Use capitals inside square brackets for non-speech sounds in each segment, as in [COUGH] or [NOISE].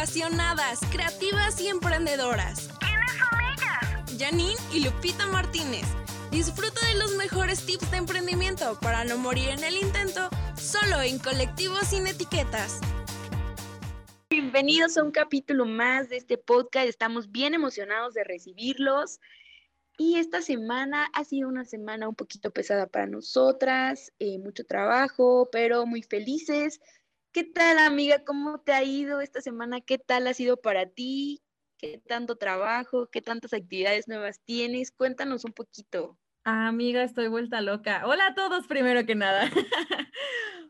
apasionadas, creativas y emprendedoras. ¿Quiénes son ellas? Janine y Lupita Martínez. Disfruta de los mejores tips de emprendimiento para no morir en el intento, solo en Colectivos Sin Etiquetas. Bienvenidos a un capítulo más de este podcast. Estamos bien emocionados de recibirlos. Y esta semana ha sido una semana un poquito pesada para nosotras, eh, mucho trabajo, pero muy felices ¿Qué tal, amiga? ¿Cómo te ha ido esta semana? ¿Qué tal ha sido para ti? ¿Qué tanto trabajo? ¿Qué tantas actividades nuevas tienes? Cuéntanos un poquito. Amiga, estoy vuelta loca. Hola a todos, primero que nada. [LAUGHS]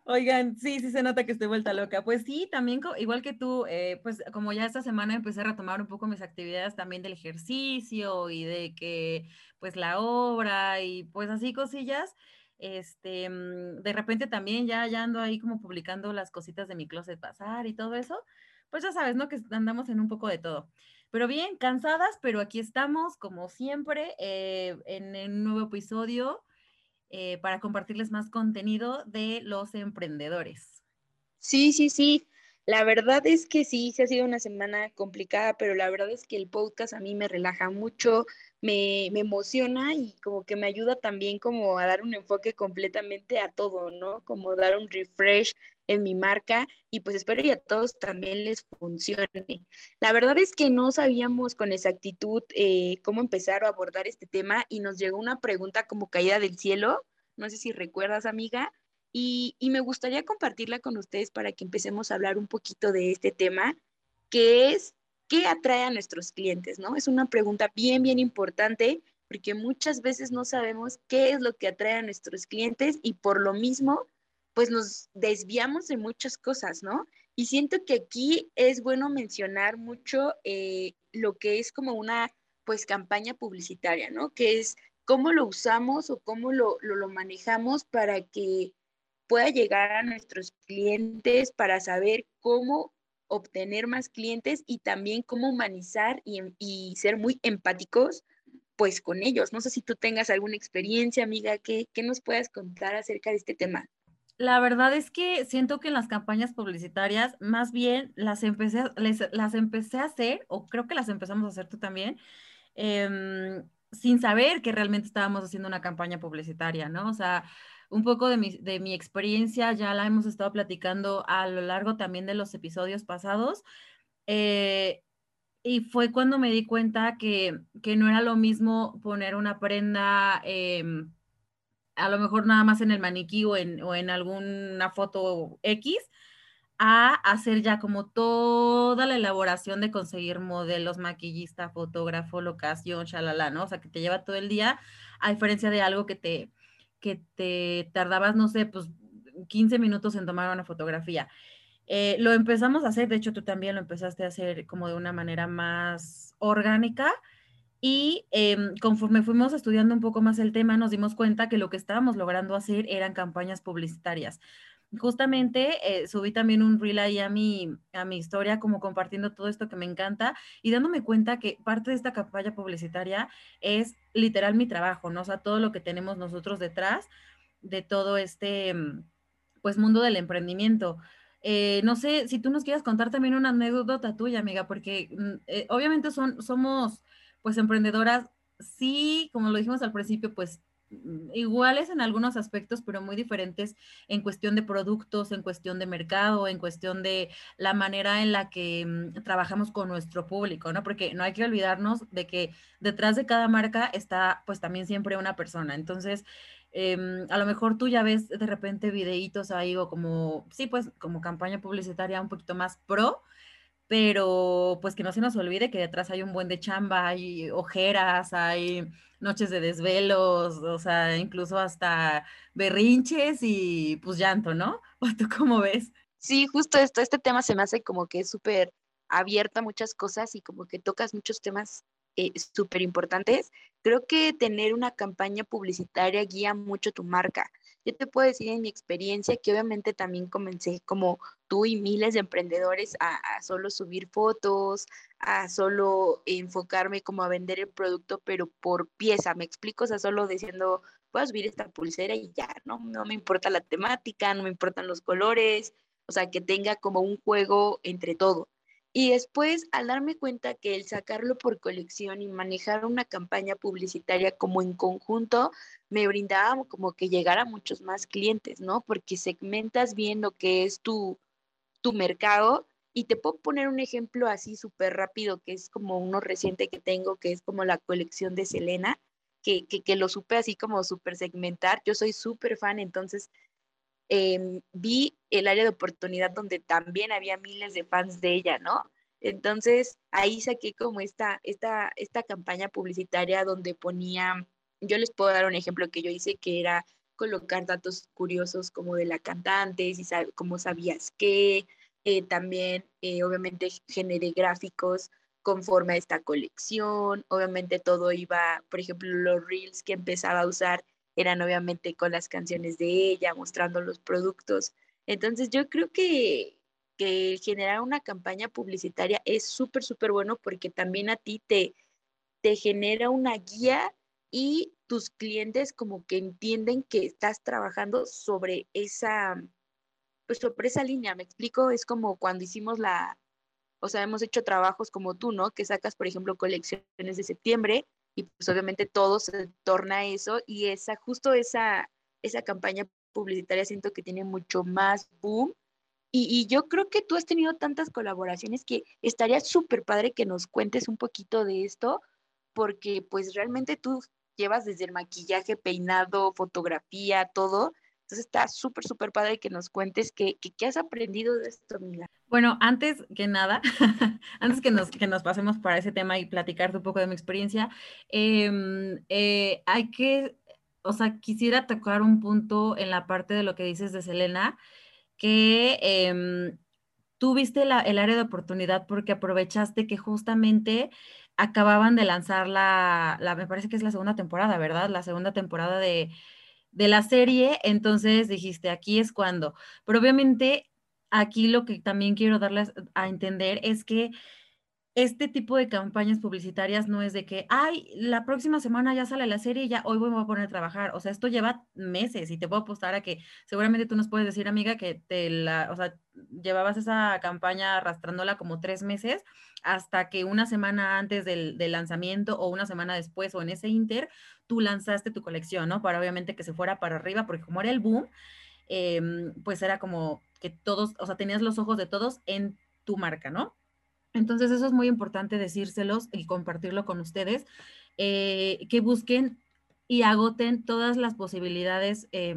Oigan, sí, sí se nota que estoy vuelta loca. Pues sí, también igual que tú, eh, pues como ya esta semana empecé a retomar un poco mis actividades también del ejercicio y de que, pues la obra y pues así cosillas este, mm, de repente también ya, ya ando ahí como publicando las cositas de mi closet pasar y todo eso, pues ya sabes, ¿no? Que andamos en un poco de todo. Pero bien, cansadas, pero aquí estamos, como siempre, eh, en un nuevo episodio eh, para compartirles más contenido de los emprendedores. Sí, sí, sí. La verdad es que sí, se ha sido una semana complicada, pero la verdad es que el podcast a mí me relaja mucho, me, emociona y como que me ayuda también como a dar un enfoque completamente a todo, ¿no? Como dar un refresh en mi marca y pues espero que a todos también les funcione. La verdad es que no sabíamos con exactitud eh, cómo empezar o abordar este tema y nos llegó una pregunta como caída del cielo, no sé si recuerdas amiga, y, y me gustaría compartirla con ustedes para que empecemos a hablar un poquito de este tema, que es ¿qué atrae a nuestros clientes? ¿no? Es una pregunta bien, bien importante porque muchas veces no sabemos qué es lo que atrae a nuestros clientes y por lo mismo, pues nos desviamos de muchas cosas, ¿no? Y siento que aquí es bueno mencionar mucho eh, lo que es como una, pues, campaña publicitaria, ¿no? Que es cómo lo usamos o cómo lo, lo, lo manejamos para que pueda llegar a nuestros clientes, para saber cómo obtener más clientes y también cómo humanizar y, ser muy empáticos pues con ellos. No sé si tú tengas alguna experiencia, amiga, ¿qué, nos puedas contar acerca de este tema? La verdad es que siento que en las campañas publicitarias, más bien las empecé, las empecé a hacer, o creo que las empezamos a hacer tú también, em, sin saber que realmente estábamos haciendo una campaña publicitaria, ¿no? O sea, un poco de mi, de mi experiencia, ya la hemos estado platicando a lo largo también de los episodios pasados. Eh, y fue cuando me di cuenta que, que, no era lo mismo poner una prenda, em, a lo mejor nada más en el maniquí o en, o en alguna foto X, a hacer ya como toda la elaboración de conseguir modelos, maquillista, fotógrafo, locación, shalala, ¿no? O sea, que te lleva todo el día, a diferencia de algo que te, que te tardabas, no sé, pues 15 minutos en tomar una fotografía. Eh, lo empezamos a hacer, de hecho tú también lo empezaste a hacer como de una manera más orgánica y em, conforme fuimos estudiando un poco más el tema nos dimos cuenta que lo que estábamos logrando hacer eran campañas publicitarias justamente eh, subí también un reel ahí a mi, a mi historia, como compartiendo todo esto que me encanta y dándome cuenta que parte de esta campaña publicitaria es literal mi trabajo, ¿no? O sea, todo lo que tenemos nosotros detrás de todo este, mm, pues, mundo del emprendimiento. Eh, no sé si tú nos quieras contar también una anécdota tuya, amiga, porque mm, eh, obviamente son, somos, pues, emprendedoras, sí, como lo dijimos al principio, pues iguales en algunos aspectos, pero muy diferentes en cuestión de productos, en cuestión de mercado, en cuestión de la manera en la que mm, trabajamos con nuestro público, ¿no? Porque no hay que olvidarnos de que detrás de cada marca está pues también siempre una persona. Entonces, em, a lo mejor tú ya ves de repente videitos ahí o como, sí, pues como campaña publicitaria un poquito más pro, pero pues que no se nos olvide que detrás hay un buen de chamba, hay ojeras, hay noches de desvelos, o sea, incluso hasta berrinches y pues llanto, ¿no? [LAUGHS] ¿O tú cómo ves? Sí, justo esto, este tema se me hace como que es súper abierto a muchas cosas y como que tocas muchos temas eh, súper importantes. Creo que tener una campaña publicitaria guía mucho tu marca. Yo te puedo decir en mi experiencia que obviamente también comencé como tú y miles de emprendedores a, solo subir fotos, a solo enfocarme como a vender el producto, pero por pieza, me explico, o sea, solo diciendo, voy a subir esta pulsera y ya, ¿no? No me importa la temática, no me importan los colores, o sea, que tenga como un juego entre todo. Y después, al darme cuenta que el sacarlo por colección y manejar una campaña publicitaria como en conjunto, me brindaba como que llegar a muchos más clientes, ¿no? Porque segmentas bien lo que es tu, tu mercado. Y te puedo poner un ejemplo así súper rápido, que es como uno reciente que tengo, que es como la colección de Selena, que, que, que lo supe así como súper segmentar. Yo soy súper fan, entonces Em, vi el área de oportunidad donde también había miles de fans de ella, ¿no? Entonces ahí saqué como esta, esta, esta campaña publicitaria donde ponía, yo les puedo dar un ejemplo que yo hice que era colocar datos curiosos como de la cantante, si cómo sabías qué, eh, también eh, obviamente generé gráficos conforme a esta colección, obviamente todo iba, por ejemplo, los reels que empezaba a usar eran obviamente con las canciones de ella, mostrando los productos. Entonces yo creo que, que generar una campaña publicitaria es súper, súper bueno porque también a ti te, te genera una guía y tus clientes como que entienden que estás trabajando sobre esa, pues sobre esa línea, me explico, es como cuando hicimos la, o sea, hemos hecho trabajos como tú, ¿no? Que sacas, por ejemplo, colecciones de septiembre y pues obviamente todo se torna a eso y esa, justo esa, esa campaña publicitaria siento que tiene mucho más boom y, y, yo creo que tú has tenido tantas colaboraciones que estaría súper padre que nos cuentes un poquito de esto, porque pues realmente tú llevas desde el maquillaje, peinado, fotografía, todo. Entonces está súper, súper padre que nos cuentes qué, qué, has aprendido de esto, Mila. Bueno, antes que nada, [LAUGHS] antes que nos, [LAUGHS] que nos pasemos para ese tema y platicarte un poco de mi experiencia, eh, eh, hay que, o sea, quisiera tocar un punto en la parte de lo que dices de Selena, que eh, tú viste la, el área de oportunidad porque aprovechaste que justamente acababan de lanzar la, la, me parece que es la segunda temporada, ¿verdad? La segunda temporada de de la serie, entonces dijiste, aquí es cuando. Pero obviamente aquí lo que también quiero darles a entender es que este tipo de campañas publicitarias no es de que, ay, la próxima semana ya sale la serie y ya hoy voy a poner a trabajar. O sea, esto lleva meses y te puedo apostar a que seguramente tú nos puedes decir, amiga, que te la, o sea, llevabas esa campaña arrastrándola como tres meses hasta que una semana antes del, lanzamiento o una semana después o en ese inter, tú lanzaste tu colección, ¿no? Para obviamente que se fuera para arriba, porque como era el boom, eh, pues era como que todos, o sea, tenías los ojos de todos en tu marca, ¿no? Entonces eso es muy importante decírselos y compartirlo con ustedes, eh, que busquen y agoten todas las posibilidades eh,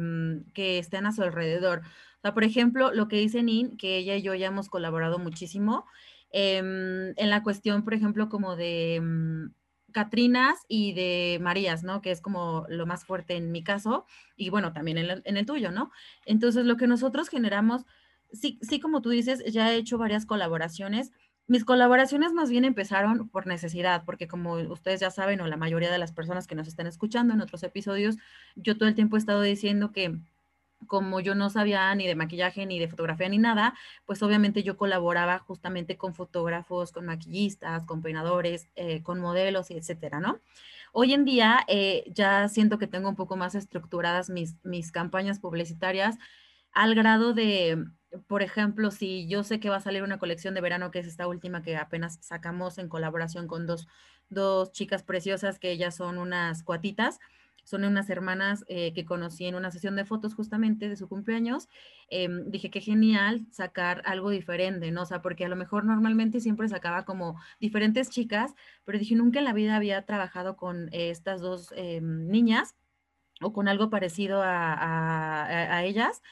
que estén a su alrededor. O sea, por ejemplo, lo que dice Nin, que ella y yo ya hemos colaborado muchísimo, eh, en la cuestión, por ejemplo, como de mm, Catrinas y de Marías, ¿no? Que es como lo más fuerte en mi caso y bueno, también en, en, el tuyo, ¿no? Entonces, lo que nosotros generamos, sí, sí, como tú dices, ya he hecho varias colaboraciones. Mis colaboraciones más bien empezaron por necesidad, porque como ustedes ya saben, o la mayoría de las personas que nos están escuchando en otros episodios, yo todo el tiempo he estado diciendo que como yo no sabía ni de maquillaje, ni de fotografía, ni nada, pues obviamente yo colaboraba justamente con fotógrafos, con maquillistas, con peinadores, eh, con modelos, etcétera, ¿no? Hoy en día eh, ya siento que tengo un poco más estructuradas mis, mis campañas publicitarias al grado de, por ejemplo, si yo sé que va a salir una colección de verano, que es esta última que apenas sacamos en colaboración con dos, dos chicas preciosas, que ellas son unas cuatitas, son unas hermanas eh, que conocí en una sesión de fotos justamente de su cumpleaños. Eh, dije que genial sacar algo diferente, ¿no? O sea, porque a lo mejor normalmente siempre sacaba como diferentes chicas, pero dije nunca en la vida había trabajado con eh, estas dos em, niñas o con algo parecido a, a, a ellas.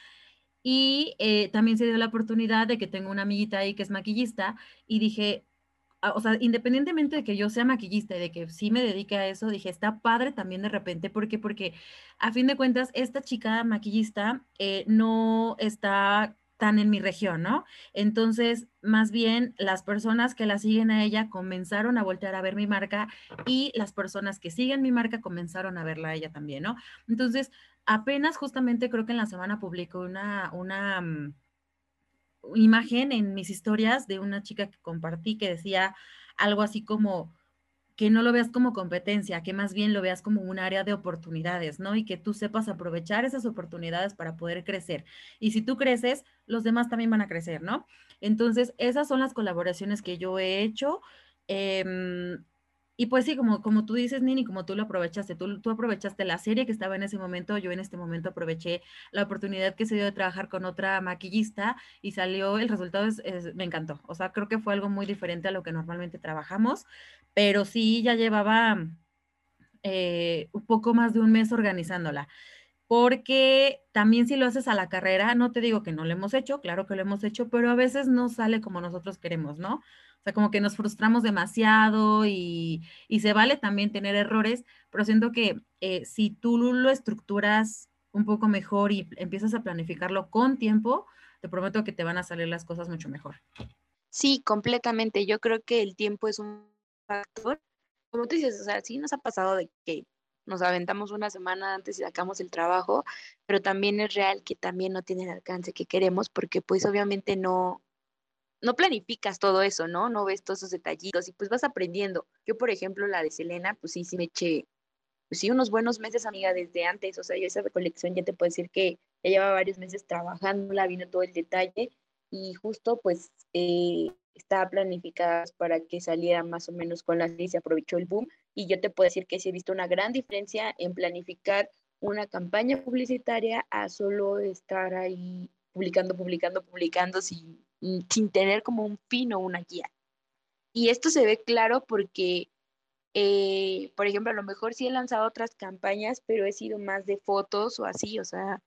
Y eh, también se dio la oportunidad de que tengo una amiguita ahí que es maquillista y dije, o sea, independientemente de que yo sea maquillista y de que sí me dedique a eso, dije, está padre también de repente, ¿por qué? Porque a fin de cuentas, esta chica maquillista eh, no está tan en mi región, ¿no? Entonces, más bien, las personas que la siguen a ella comenzaron a voltear a ver mi marca y las personas que siguen mi marca comenzaron a verla a ella también, ¿no? Entonces, apenas justamente creo que en la semana publicó una, una, mm, imagen en mis historias de una chica que compartí que decía algo así como que no lo veas como competencia, que más bien lo veas como un área de oportunidades, ¿no? Y que tú sepas aprovechar esas oportunidades para poder crecer. Y si tú creces, los demás también van a crecer, ¿no? Entonces, esas son las colaboraciones que yo he hecho. Em, y pues sí, como, como tú dices, Nini, como tú lo aprovechaste, tú, tú aprovechaste la serie que estaba en ese momento, yo en este momento aproveché la oportunidad que se dio de trabajar con otra maquillista y salió, el resultado me encantó. O sea, creo que fue algo muy diferente a lo que normalmente trabajamos, pero sí ya llevaba eh, un poco más de un mes organizándola porque también si lo haces a la carrera, no te digo que no lo hemos hecho, claro que lo hemos hecho, pero a veces no sale como nosotros queremos, ¿no? O sea, como que nos frustramos demasiado y, se vale también tener errores, pero siento que eh, si tú lo estructuras un poco mejor y empiezas a planificarlo con tiempo, te prometo que te van a salir las cosas mucho mejor. Sí, completamente. Yo creo que el tiempo es un factor. Como tú dices, o sea, sí nos ha pasado de que nos aventamos una semana antes y sacamos el trabajo, pero también es real que también no tiene el alcance que queremos porque pues obviamente no, no planificas todo eso, ¿no? No ves todos esos detallitos y pues vas aprendiendo. Yo, por ejemplo, la de Selena, pues sí, sí me eché, pues sí, unos buenos meses, amiga, desde antes. O sea, yo esa recolección ya te puedo decir que ya lleva varios meses trabajando, la vino todo el detalle y justo pues eh, estaba planificada para que saliera más o menos con la y se aprovechó el boom. Y yo te puedo decir que sí he visto una gran diferencia en planificar una campaña publicitaria a solo estar ahí publicando, publicando, publicando sin sin tener como un fin o una guía. Y esto se ve claro porque, eh, por ejemplo, a lo mejor sí he lanzado otras campañas, pero he sido más de fotos o así, o sea,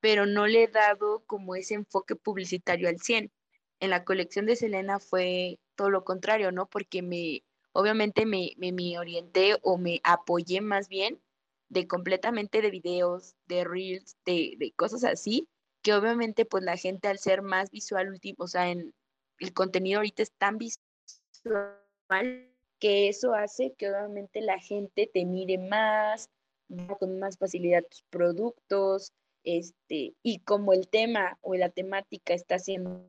pero no le he dado como ese enfoque publicitario al 100. En la colección de Selena fue todo lo contrario, ¿no? Porque me, obviamente me, me, me orienté o me apoyé más bien de completamente de videos, de reels, de, de cosas así, que obviamente pues la gente al ser más visual, o sea, en el contenido ahorita es tan visual que eso hace que obviamente la gente te mire más, con más facilidad tus productos, este, y como el tema o la temática está siendo,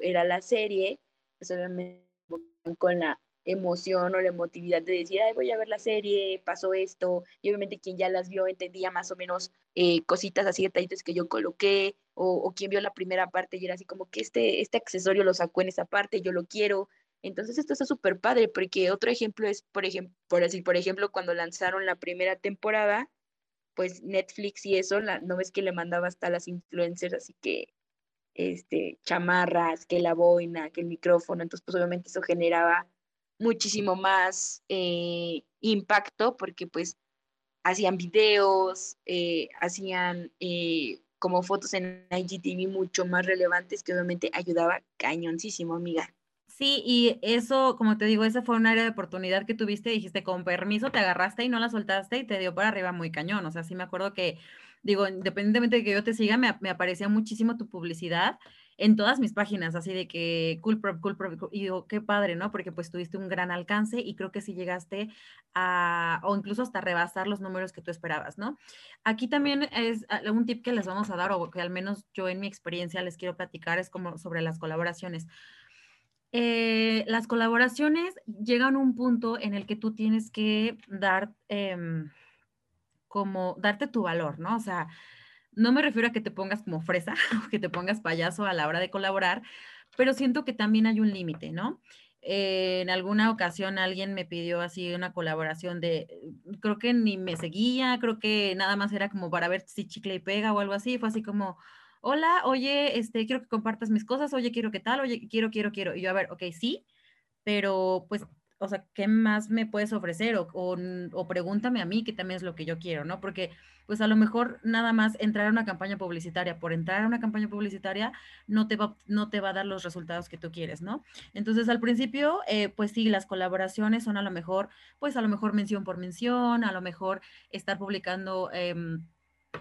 era la serie, pues obviamente con la emoción o la emotividad de decir, ay, voy a ver la serie, pasó esto, y obviamente quien ya las vio entendía más o menos eh, cositas así, detallitos que yo coloqué, o, quien vio la primera parte y era así como que este, este accesorio lo sacó en esa parte, yo lo quiero. Entonces esto está súper padre, porque otro ejemplo es, por ejemplo, por decir, por ejemplo, cuando lanzaron la primera temporada, pues Netflix y eso, la, no ves que le mandaba hasta las influencers, así que este, chamarras, que la boina, que el micrófono, entonces pues obviamente eso generaba muchísimo más eh, impacto porque pues hacían videos, eh, hacían eh, como fotos en IGTV mucho más relevantes que obviamente ayudaba cañoncísimo, amiga. Sí, y eso, como te digo, esa fue un área de oportunidad que tuviste, dijiste con permiso, te agarraste y no la soltaste y te dio para arriba muy cañón. O sea, sí me acuerdo que, digo, independientemente de que yo te siga, me, me aparecía muchísimo tu publicidad en todas mis páginas, así de que cool prop, cool prop, y digo, qué padre, ¿no? Porque pues tuviste un gran alcance y creo que sí llegaste a, o incluso hasta rebasar los números que tú esperabas, ¿no? Aquí también es un tip que les vamos a dar, o que al menos yo en mi experiencia les quiero platicar, es como sobre las colaboraciones. Eh, las colaboraciones llegan a un punto en el que tú tienes que dar, em, como, darte tu valor, ¿no? O sea, no me refiero a que te pongas como fresa [LAUGHS] o que te pongas payaso a la hora de colaborar, pero siento que también hay un límite, ¿no? Eh, en alguna ocasión alguien me pidió así una colaboración de, creo que ni me seguía, creo que nada más era como para ver si chicle y pega o algo así, fue así como, hola, oye, este, quiero que compartas mis cosas, oye, quiero que tal, oye, quiero, quiero, quiero. Y yo, a ver, ok, sí, pero pues o sea, ¿qué más me puedes ofrecer? O, o, pregúntame a mí, que también es lo que yo quiero, ¿no? Porque pues a lo mejor nada más entrar a una campaña publicitaria por entrar a una campaña publicitaria no te va, no te va a dar los resultados que tú quieres, ¿no? Entonces al principio, eh, pues sí, las colaboraciones son a lo mejor, pues a lo mejor mención por mención, a lo mejor estar publicando... Eh,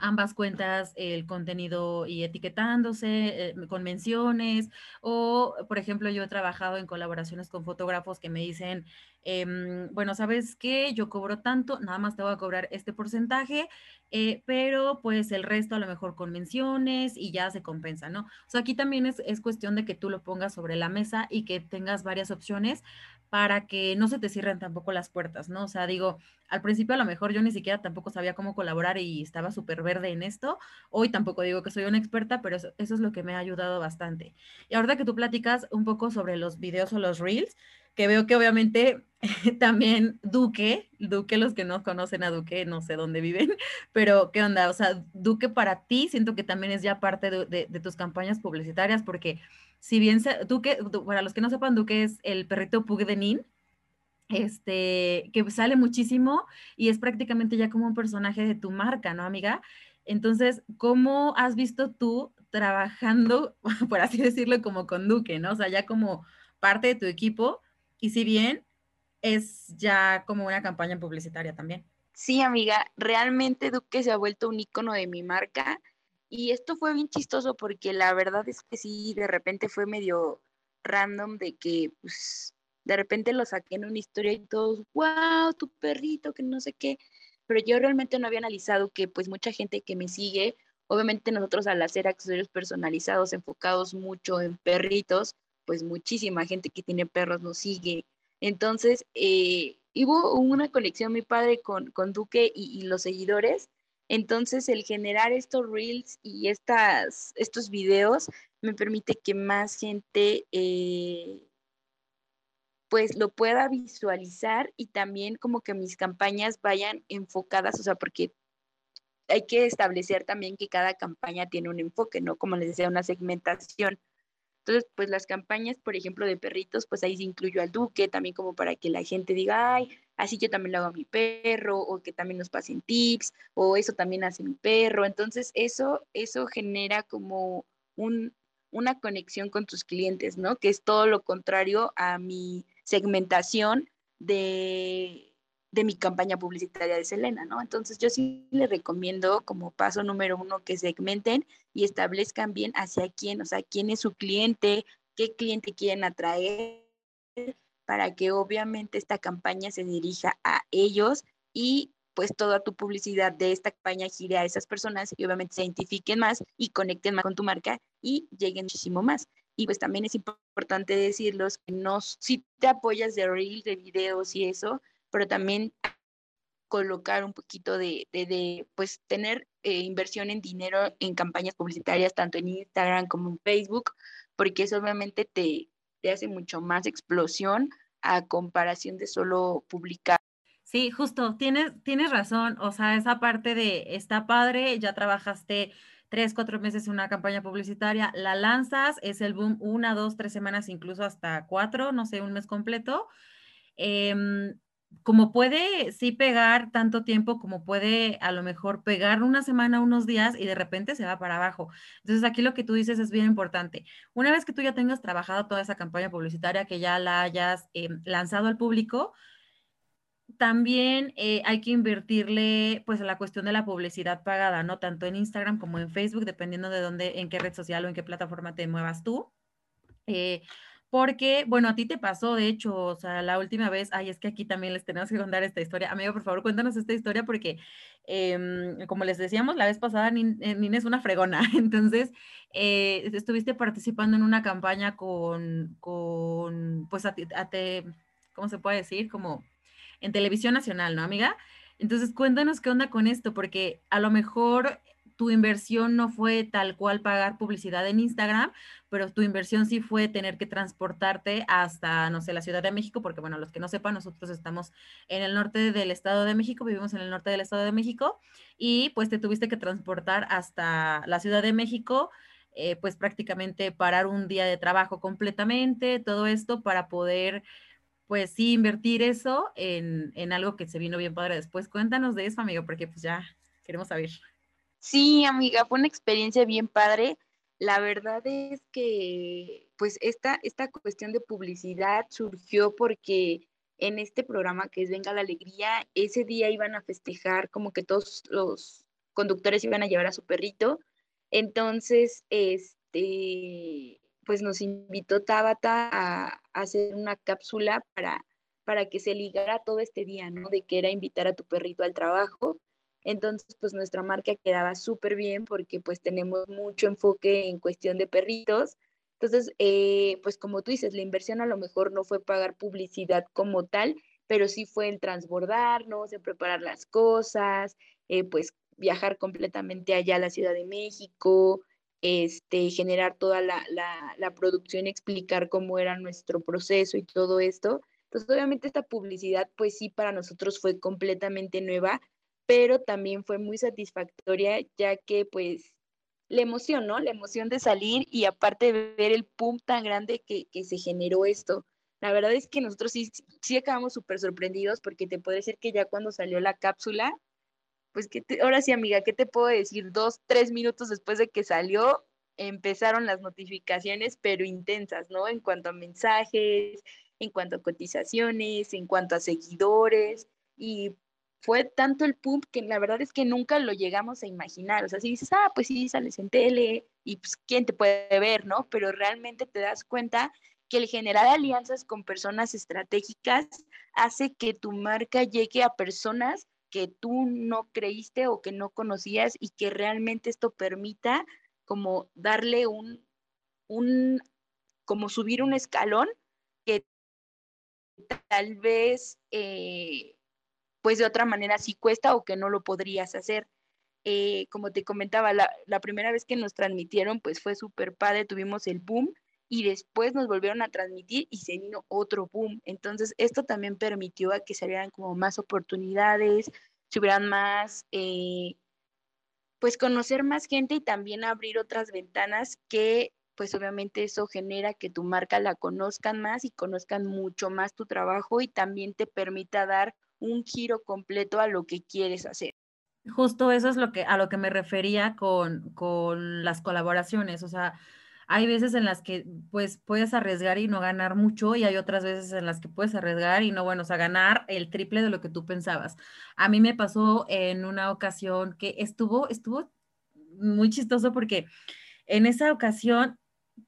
ambas cuentas el contenido y etiquetándose eh, con menciones o por ejemplo yo he trabajado en colaboraciones con fotógrafos que me dicen em, bueno sabes qué yo cobro tanto nada más te voy a cobrar este porcentaje eh, pero pues el resto a lo mejor con menciones y ya se compensa no o sea aquí también es, es cuestión de que tú lo pongas sobre la mesa y que tengas varias opciones para que no se te cierren tampoco las puertas, ¿no? O sea, digo, al principio a lo mejor yo ni siquiera tampoco sabía cómo colaborar y estaba súper verde en esto. Hoy tampoco digo que soy una experta, pero eso, eso es lo que me ha ayudado bastante. Y ahora que tú platicas un poco sobre los videos o los reels, que veo que obviamente [LAUGHS] también Duque, Duque, los que no conocen a Duque, no sé dónde viven, [LAUGHS] pero ¿qué onda? O sea, Duque para ti siento que también es ya parte de, de, tus campañas publicitarias, porque si bien Duque, para los que no sepan, Duque es el perrito Pug de Nin, este, que sale muchísimo y es prácticamente ya como un personaje de tu marca, ¿no, amiga? Entonces, ¿cómo has visto tú trabajando, [LAUGHS] por así decirlo, como con Duque, ¿no? O sea, ya como parte de tu equipo, y si bien es ya como una campaña publicitaria también. Sí, amiga, realmente Duque se ha vuelto un icono de mi marca y esto fue bien chistoso porque la verdad es que sí, de repente fue medio random de que pues de repente lo saqué en una historia y todos, wow, tu perrito, que no sé qué, pero yo realmente no había analizado que pues mucha gente que me sigue, obviamente nosotros al hacer accesorios personalizados enfocados mucho en perritos, pues muchísima gente que tiene perros nos sigue. Entonces, eh, hubo una conexión mi padre con, con Duque y, los seguidores. Entonces, el generar estos reels y estas, estos videos me permite que más gente eh, pues lo pueda visualizar y también como que mis campañas vayan enfocadas, o sea, porque hay que establecer también que cada campaña tiene un enfoque, ¿no? Como les decía, una segmentación. Entonces, pues las campañas, por ejemplo, de perritos, pues ahí se incluyó al duque, también como para que la gente diga, ay, así yo también lo hago a mi perro, o que también nos pasen tips, o eso también hace mi perro. Entonces, eso, eso genera como un, una conexión con tus clientes, ¿no? Que es todo lo contrario a mi segmentación de, de mi campaña publicitaria de Selena, ¿no? Entonces yo sí les recomiendo como paso número uno que segmenten y establezcan bien hacia quién, o sea, quién es su cliente, qué cliente quieren atraer, para que obviamente esta campaña se dirija a ellos y pues toda tu publicidad de esta campaña gire a esas personas y obviamente se identifiquen más y conecten más con tu marca y lleguen muchísimo más. Y pues también es importante decirlos que no, si te apoyas de reels, de videos y eso, pero también colocar un poquito de, pues tener eh, inversión en dinero en campañas publicitarias, tanto en Instagram como en Facebook, porque eso obviamente te, te hace mucho más explosión a comparación de solo publicar. Sí, justo, tienes, tienes razón, o sea, esa parte de está padre, ya trabajaste tres, cuatro meses en una campaña publicitaria, la lanzas, es el boom una, dos, tres semanas, incluso hasta cuatro, no sé, un mes completo. Em, como puede sí pegar tanto tiempo como puede a lo mejor pegar una semana, unos días y de repente se va para abajo. Entonces aquí lo que tú dices es bien importante. Una vez que tú ya tengas trabajado toda esa campaña publicitaria, que ya la hayas em, lanzado al público, también eh, hay que invertirle pues a la cuestión de la publicidad pagada, ¿no? Tanto en Instagram como en Facebook, dependiendo de dónde, en qué red social o en qué plataforma te muevas tú. Eh, porque, bueno, a ti te pasó, de hecho, o sea, la última vez, ay, es que aquí también les tenemos que contar esta historia. Amigo, por favor, cuéntanos esta historia porque, em, como les decíamos la vez pasada, Nina eh, es una fregona. [LAUGHS] Entonces, eh, estuviste participando en una campaña con, con pues, a, a te, ¿cómo se puede decir? Como en televisión nacional, ¿no, amiga? Entonces, cuéntanos qué onda con esto, porque a lo mejor tu inversión no fue tal cual pagar publicidad en Instagram, pero tu inversión sí fue tener que transportarte hasta, no sé, la Ciudad de México, porque bueno, los que no sepan, nosotros estamos en el norte del Estado de México, vivimos en el norte del Estado de México, y pues te tuviste que transportar hasta la Ciudad de México. Eh, pues prácticamente parar un día de trabajo completamente, todo esto para poder pues sí, invertir eso en, en, algo que se vino bien padre después. Cuéntanos de eso, amigo, porque pues ya queremos saber. Sí, amiga, fue una experiencia bien padre. La verdad es que, pues, esta, esta cuestión de publicidad surgió porque en este programa que es Venga la Alegría, ese día iban a festejar como que todos los conductores iban a llevar a su perrito. Entonces, este, pues nos invitó Tabata a, hacer una cápsula para, para que se ligara todo este día, ¿no? De que era invitar a tu perrito al trabajo entonces, pues nuestra marca quedaba súper bien porque pues tenemos mucho enfoque en cuestión de perritos. Entonces, eh, pues como tú dices, la inversión a lo mejor no fue pagar publicidad como tal, pero sí fue el transbordarnos, en preparar las cosas, eh, pues viajar completamente allá a la Ciudad de México, este, generar toda la, la, la producción, explicar cómo era nuestro proceso y todo esto. Entonces, obviamente esta publicidad, pues sí, para nosotros fue completamente nueva, pero también fue muy satisfactoria, ya que pues la emoción, ¿no? La emoción de salir y aparte de ver el pum tan grande que, que se generó esto. La verdad es que nosotros sí, sí acabamos súper sorprendidos porque te puede decir que ya cuando salió la cápsula, pues que ahora sí, amiga, ¿qué te puedo decir? Dos, tres minutos después de que salió, empezaron las notificaciones, pero intensas, ¿no? En cuanto a mensajes, en cuanto a cotizaciones, en cuanto a seguidores. Y fue tanto el pump que la verdad es que nunca lo llegamos a imaginar. O sea, si dices, ah, pues sí, sales en tele y pues quién te puede ver, ¿no? Pero realmente te das cuenta que el generar alianzas con personas estratégicas hace que tu marca llegue a personas que tú no creíste o que no conocías y que realmente esto permita como darle un, un como subir un escalón que tal vez eh, pues de otra manera sí cuesta o que no lo podrías hacer. Eh, como te comentaba, la, primera vez que nos transmitieron, pues fue súper padre, tuvimos el boom y después nos volvieron a transmitir y se vino otro boom. Entonces, esto también permitió a que se abrieran como más oportunidades, se hubieran más, eh, pues conocer más gente y también abrir otras ventanas que pues obviamente eso genera que tu marca la conozcan más y conozcan mucho más tu trabajo y también te permita dar un giro completo a lo que quieres hacer. Justo eso es lo que, a lo que me refería con, con las colaboraciones, o sea, hay veces en las que pues puedes arriesgar y no ganar mucho y hay otras veces en las que puedes arriesgar y no, bueno, o sea, ganar el triple de lo que tú pensabas. A mí me pasó en una ocasión que estuvo, estuvo muy chistoso porque en esa ocasión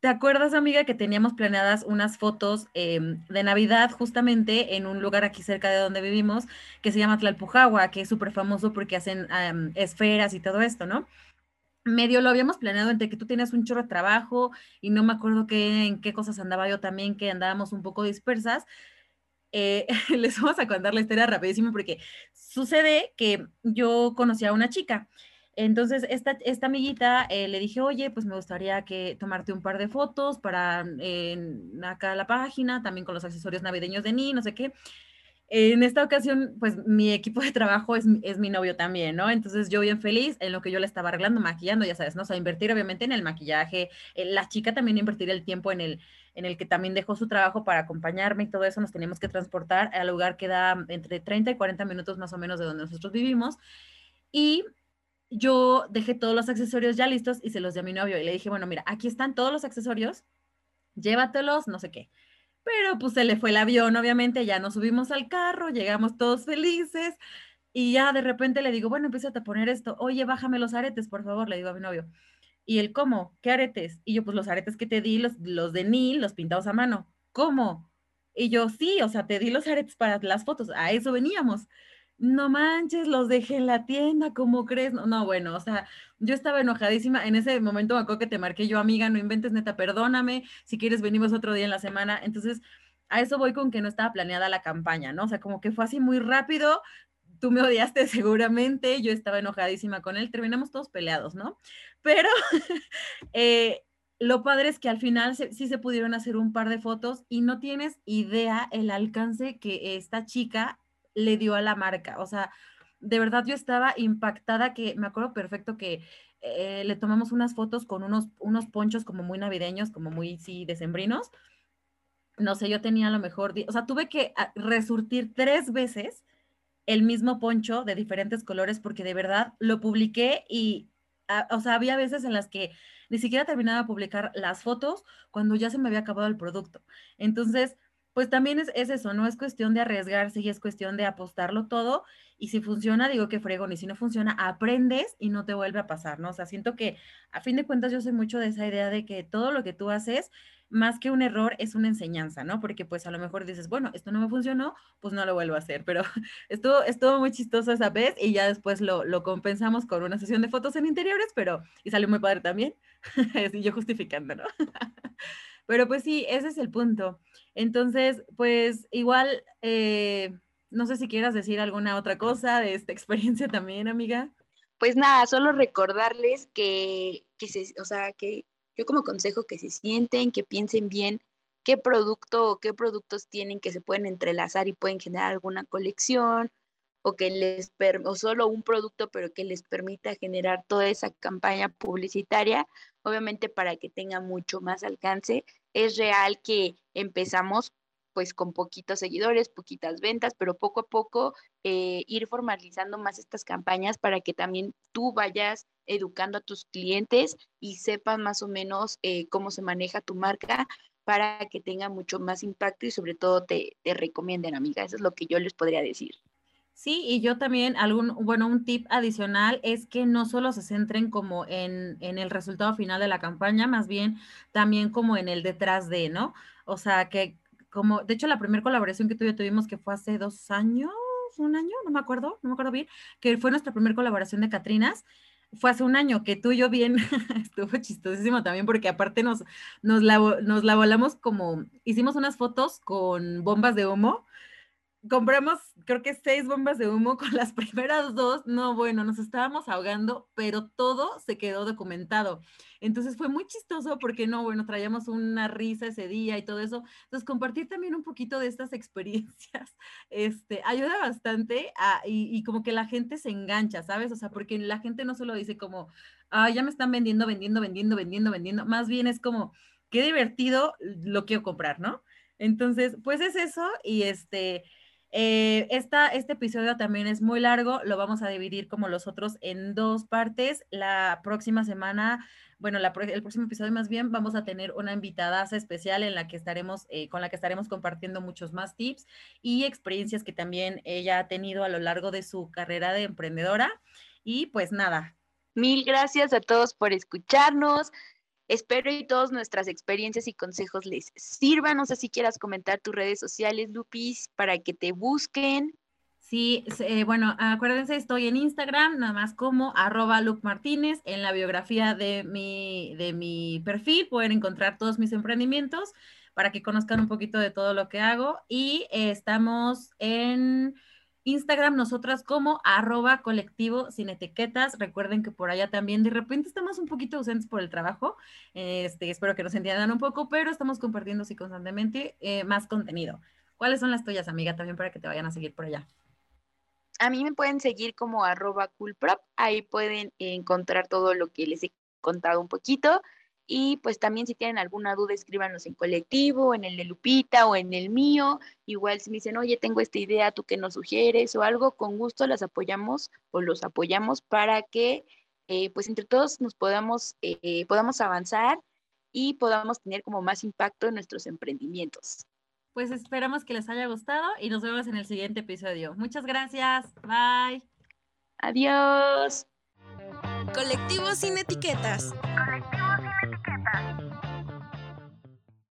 ¿Te acuerdas, amiga, que teníamos planeadas unas fotos em, de Navidad justamente en un lugar aquí cerca de donde vivimos que se llama Tlalpujagua, que es súper famoso porque hacen esferas y todo esto, ¿no? Medio lo habíamos planeado entre que tú tienes un chorro de trabajo y no me acuerdo qué, en qué cosas andaba yo también, que andábamos un poco dispersas. Eh, [LAUGHS] les vamos a contar la historia rapidísimo porque sucede que yo conocí a una chica entonces, esta, esta amiguita eh, le dije, oye, pues me gustaría que tomarte un par de fotos para acá la página, también con los accesorios navideños de Ni, no sé qué. En esta ocasión, pues mi equipo de trabajo es, es, mi novio también, ¿no? Entonces yo bien feliz en lo que yo le estaba arreglando, maquillando, ya sabes, ¿no? O sea, invertir obviamente en el maquillaje, la chica también invertir el tiempo en el, en el que también dejó su trabajo para acompañarme y todo eso, nos teníamos que transportar al lugar que da entre 30 y 40 minutos más o menos de donde nosotros vivimos. Y yo dejé todos los accesorios ya listos y se los di a mi novio y le dije, bueno, mira, aquí están todos los accesorios, llévatelos, no sé qué. Pero pues se le fue el avión, obviamente, ya nos subimos al carro, llegamos todos felices y ya de repente le digo, bueno, empieza a poner esto, oye, bájame los aretes, por favor, le digo a mi novio. ¿Y él cómo? ¿Qué aretes? Y yo, pues los aretes que te di, los, los de Nil, los pintados a mano. ¿Cómo? Y yo, sí, o sea, te di los aretes para las fotos, a eso veníamos no manches, los dejé en la tienda, ¿cómo crees? No, no, bueno, o sea, yo estaba enojadísima. En ese momento me acuerdo que te marqué yo, amiga, no inventes, neta, perdóname. Si quieres, venimos otro día en la semana. Entonces, a eso voy con que no estaba planeada la campaña, ¿no? O sea, como que fue así muy rápido. Tú me odiaste [LAUGHS] seguramente, yo estaba enojadísima con él, terminamos todos peleados, ¿no? Pero [LAUGHS] eh, lo padre es que al final sí se pudieron hacer un par de fotos y no tienes idea el alcance que esta chica le dio a la marca. O sea, de verdad yo estaba impactada que me acuerdo perfecto que eh, le tomamos unas fotos con unos, unos ponchos como muy navideños, como muy, sí, decembrinos. No sé, yo tenía a lo mejor, o sea, tuve que ah, resurtir tres veces el mismo poncho de diferentes colores porque de verdad lo publiqué y, ah, o sea, había veces en las que ni siquiera terminaba de publicar las fotos cuando ya se me había acabado el producto. Entonces, pues también es, eso, no es cuestión de arriesgarse y es cuestión de apostarlo todo. Y si funciona, digo que fregón, y si no funciona, aprendes y no te vuelve a pasar, ¿no? O sea, siento que a fin de cuentas yo soy mucho de esa idea de que todo lo que tú haces, más que un error, es una enseñanza, ¿no? Porque pues a lo mejor dices, bueno, esto no me funcionó, pues no lo vuelvo a hacer, pero [LAUGHS] estuvo, estuvo muy chistoso esa vez y ya después lo, lo compensamos con una sesión de fotos en interiores, pero y salió muy padre también, [LAUGHS] así yo justificando, ¿no? [LAUGHS] pero pues sí, ese es el punto. Entonces, pues igual, eh, no sé si quieras decir alguna otra cosa de esta experiencia también, amiga. pues nada, solo recordarles que, que se, o sea, que yo como consejo que se sienten, que piensen bien qué producto o qué productos tienen que se pueden entrelazar y pueden generar alguna colección o que les o solo un producto pero que les permita generar toda esa campaña publicitaria, obviamente para que tenga mucho más alcance. Es real que empezamos pues con poquitos seguidores, poquitas ventas, pero poco a poco eh, ir formalizando más estas campañas para que también tú vayas educando a tus clientes y sepas más o menos eh, cómo se maneja tu marca para que tenga mucho más impacto y sobre todo te, te recomienden, amiga. Eso es lo que yo les podría decir. Sí, y yo también, algún, bueno, un tip adicional es que no solo se centren como en, en, el resultado final de la campaña, más bien también como en el detrás de, ¿no? O sea, que como, de hecho, la primera colaboración que yo tuvimos, que fue hace dos años, un año, no me acuerdo, no me acuerdo bien, que fue nuestra primera colaboración de Catrinas, fue hace un año que tú y yo bien, [LAUGHS] estuvo chistosísimo también porque aparte nos, nos, la, nos la volamos como, hicimos unas fotos con bombas de humo compramos, creo que seis bombas de humo con las [LAUGHS] primeras dos. No, bueno, nos estábamos ahogando, pero todo se quedó documentado. Entonces fue muy chistoso porque no, bueno, traíamos una risa ese día y todo eso. Entonces compartir también un poquito de estas [LAUGHS] experiencias, este, ayuda bastante a, y, y, como que la gente se engancha, ¿sabes? O sea, porque la gente no solo dice como, ah, ya me están vendiendo, vendiendo, vendiendo, vendiendo, vendiendo. Más bien es como, qué divertido, lo quiero comprar, ¿no? Entonces, pues es eso y este... Eh, esta, este episodio también es muy largo, lo vamos a dividir como los otros en dos partes. La próxima semana, bueno, la, el próximo episodio más bien, vamos a tener una invitada especial en la que estaremos, eh, con la que estaremos compartiendo muchos más tips y experiencias que también ella ha tenido a lo largo de su carrera de emprendedora. Y pues nada. Mil gracias a todos por escucharnos. Espero y todas nuestras experiencias y consejos les sirvan. No sé si quieras comentar tus redes sociales, Lupis, para que te busquen. Sí, eh, bueno, acuérdense, estoy en Instagram, nada más como arroba Luke Martínez. En la biografía de mi, de mi perfil pueden encontrar todos mis emprendimientos para que conozcan un poquito de todo lo que hago. Y estamos en Instagram nosotras como arroba colectivo sin etiquetas. Recuerden que por allá también de repente estamos un poquito ausentes por el trabajo. Este, espero que nos entiendan un poco, pero estamos compartiendo sí constantemente eh, más contenido. ¿Cuáles son las tuyas, amiga? También para que te vayan a seguir por allá. A mí me pueden seguir como arroba coolprop. Ahí pueden encontrar todo lo que les he contado un poquito. Y pues también si tienen alguna duda, escríbanos en colectivo, en el de Lupita o en el mío. Igual si me dicen, oye, tengo esta idea, ¿tú qué nos sugieres? O algo, con gusto las apoyamos o los apoyamos para que eh, pues entre todos nos podamos, eh, podamos avanzar y podamos tener como más impacto en nuestros emprendimientos. Pues esperamos que les haya gustado y nos vemos en el siguiente episodio. Muchas gracias. Bye. Adiós. Colectivo sin etiquetas. Colectivo sin etiquetas.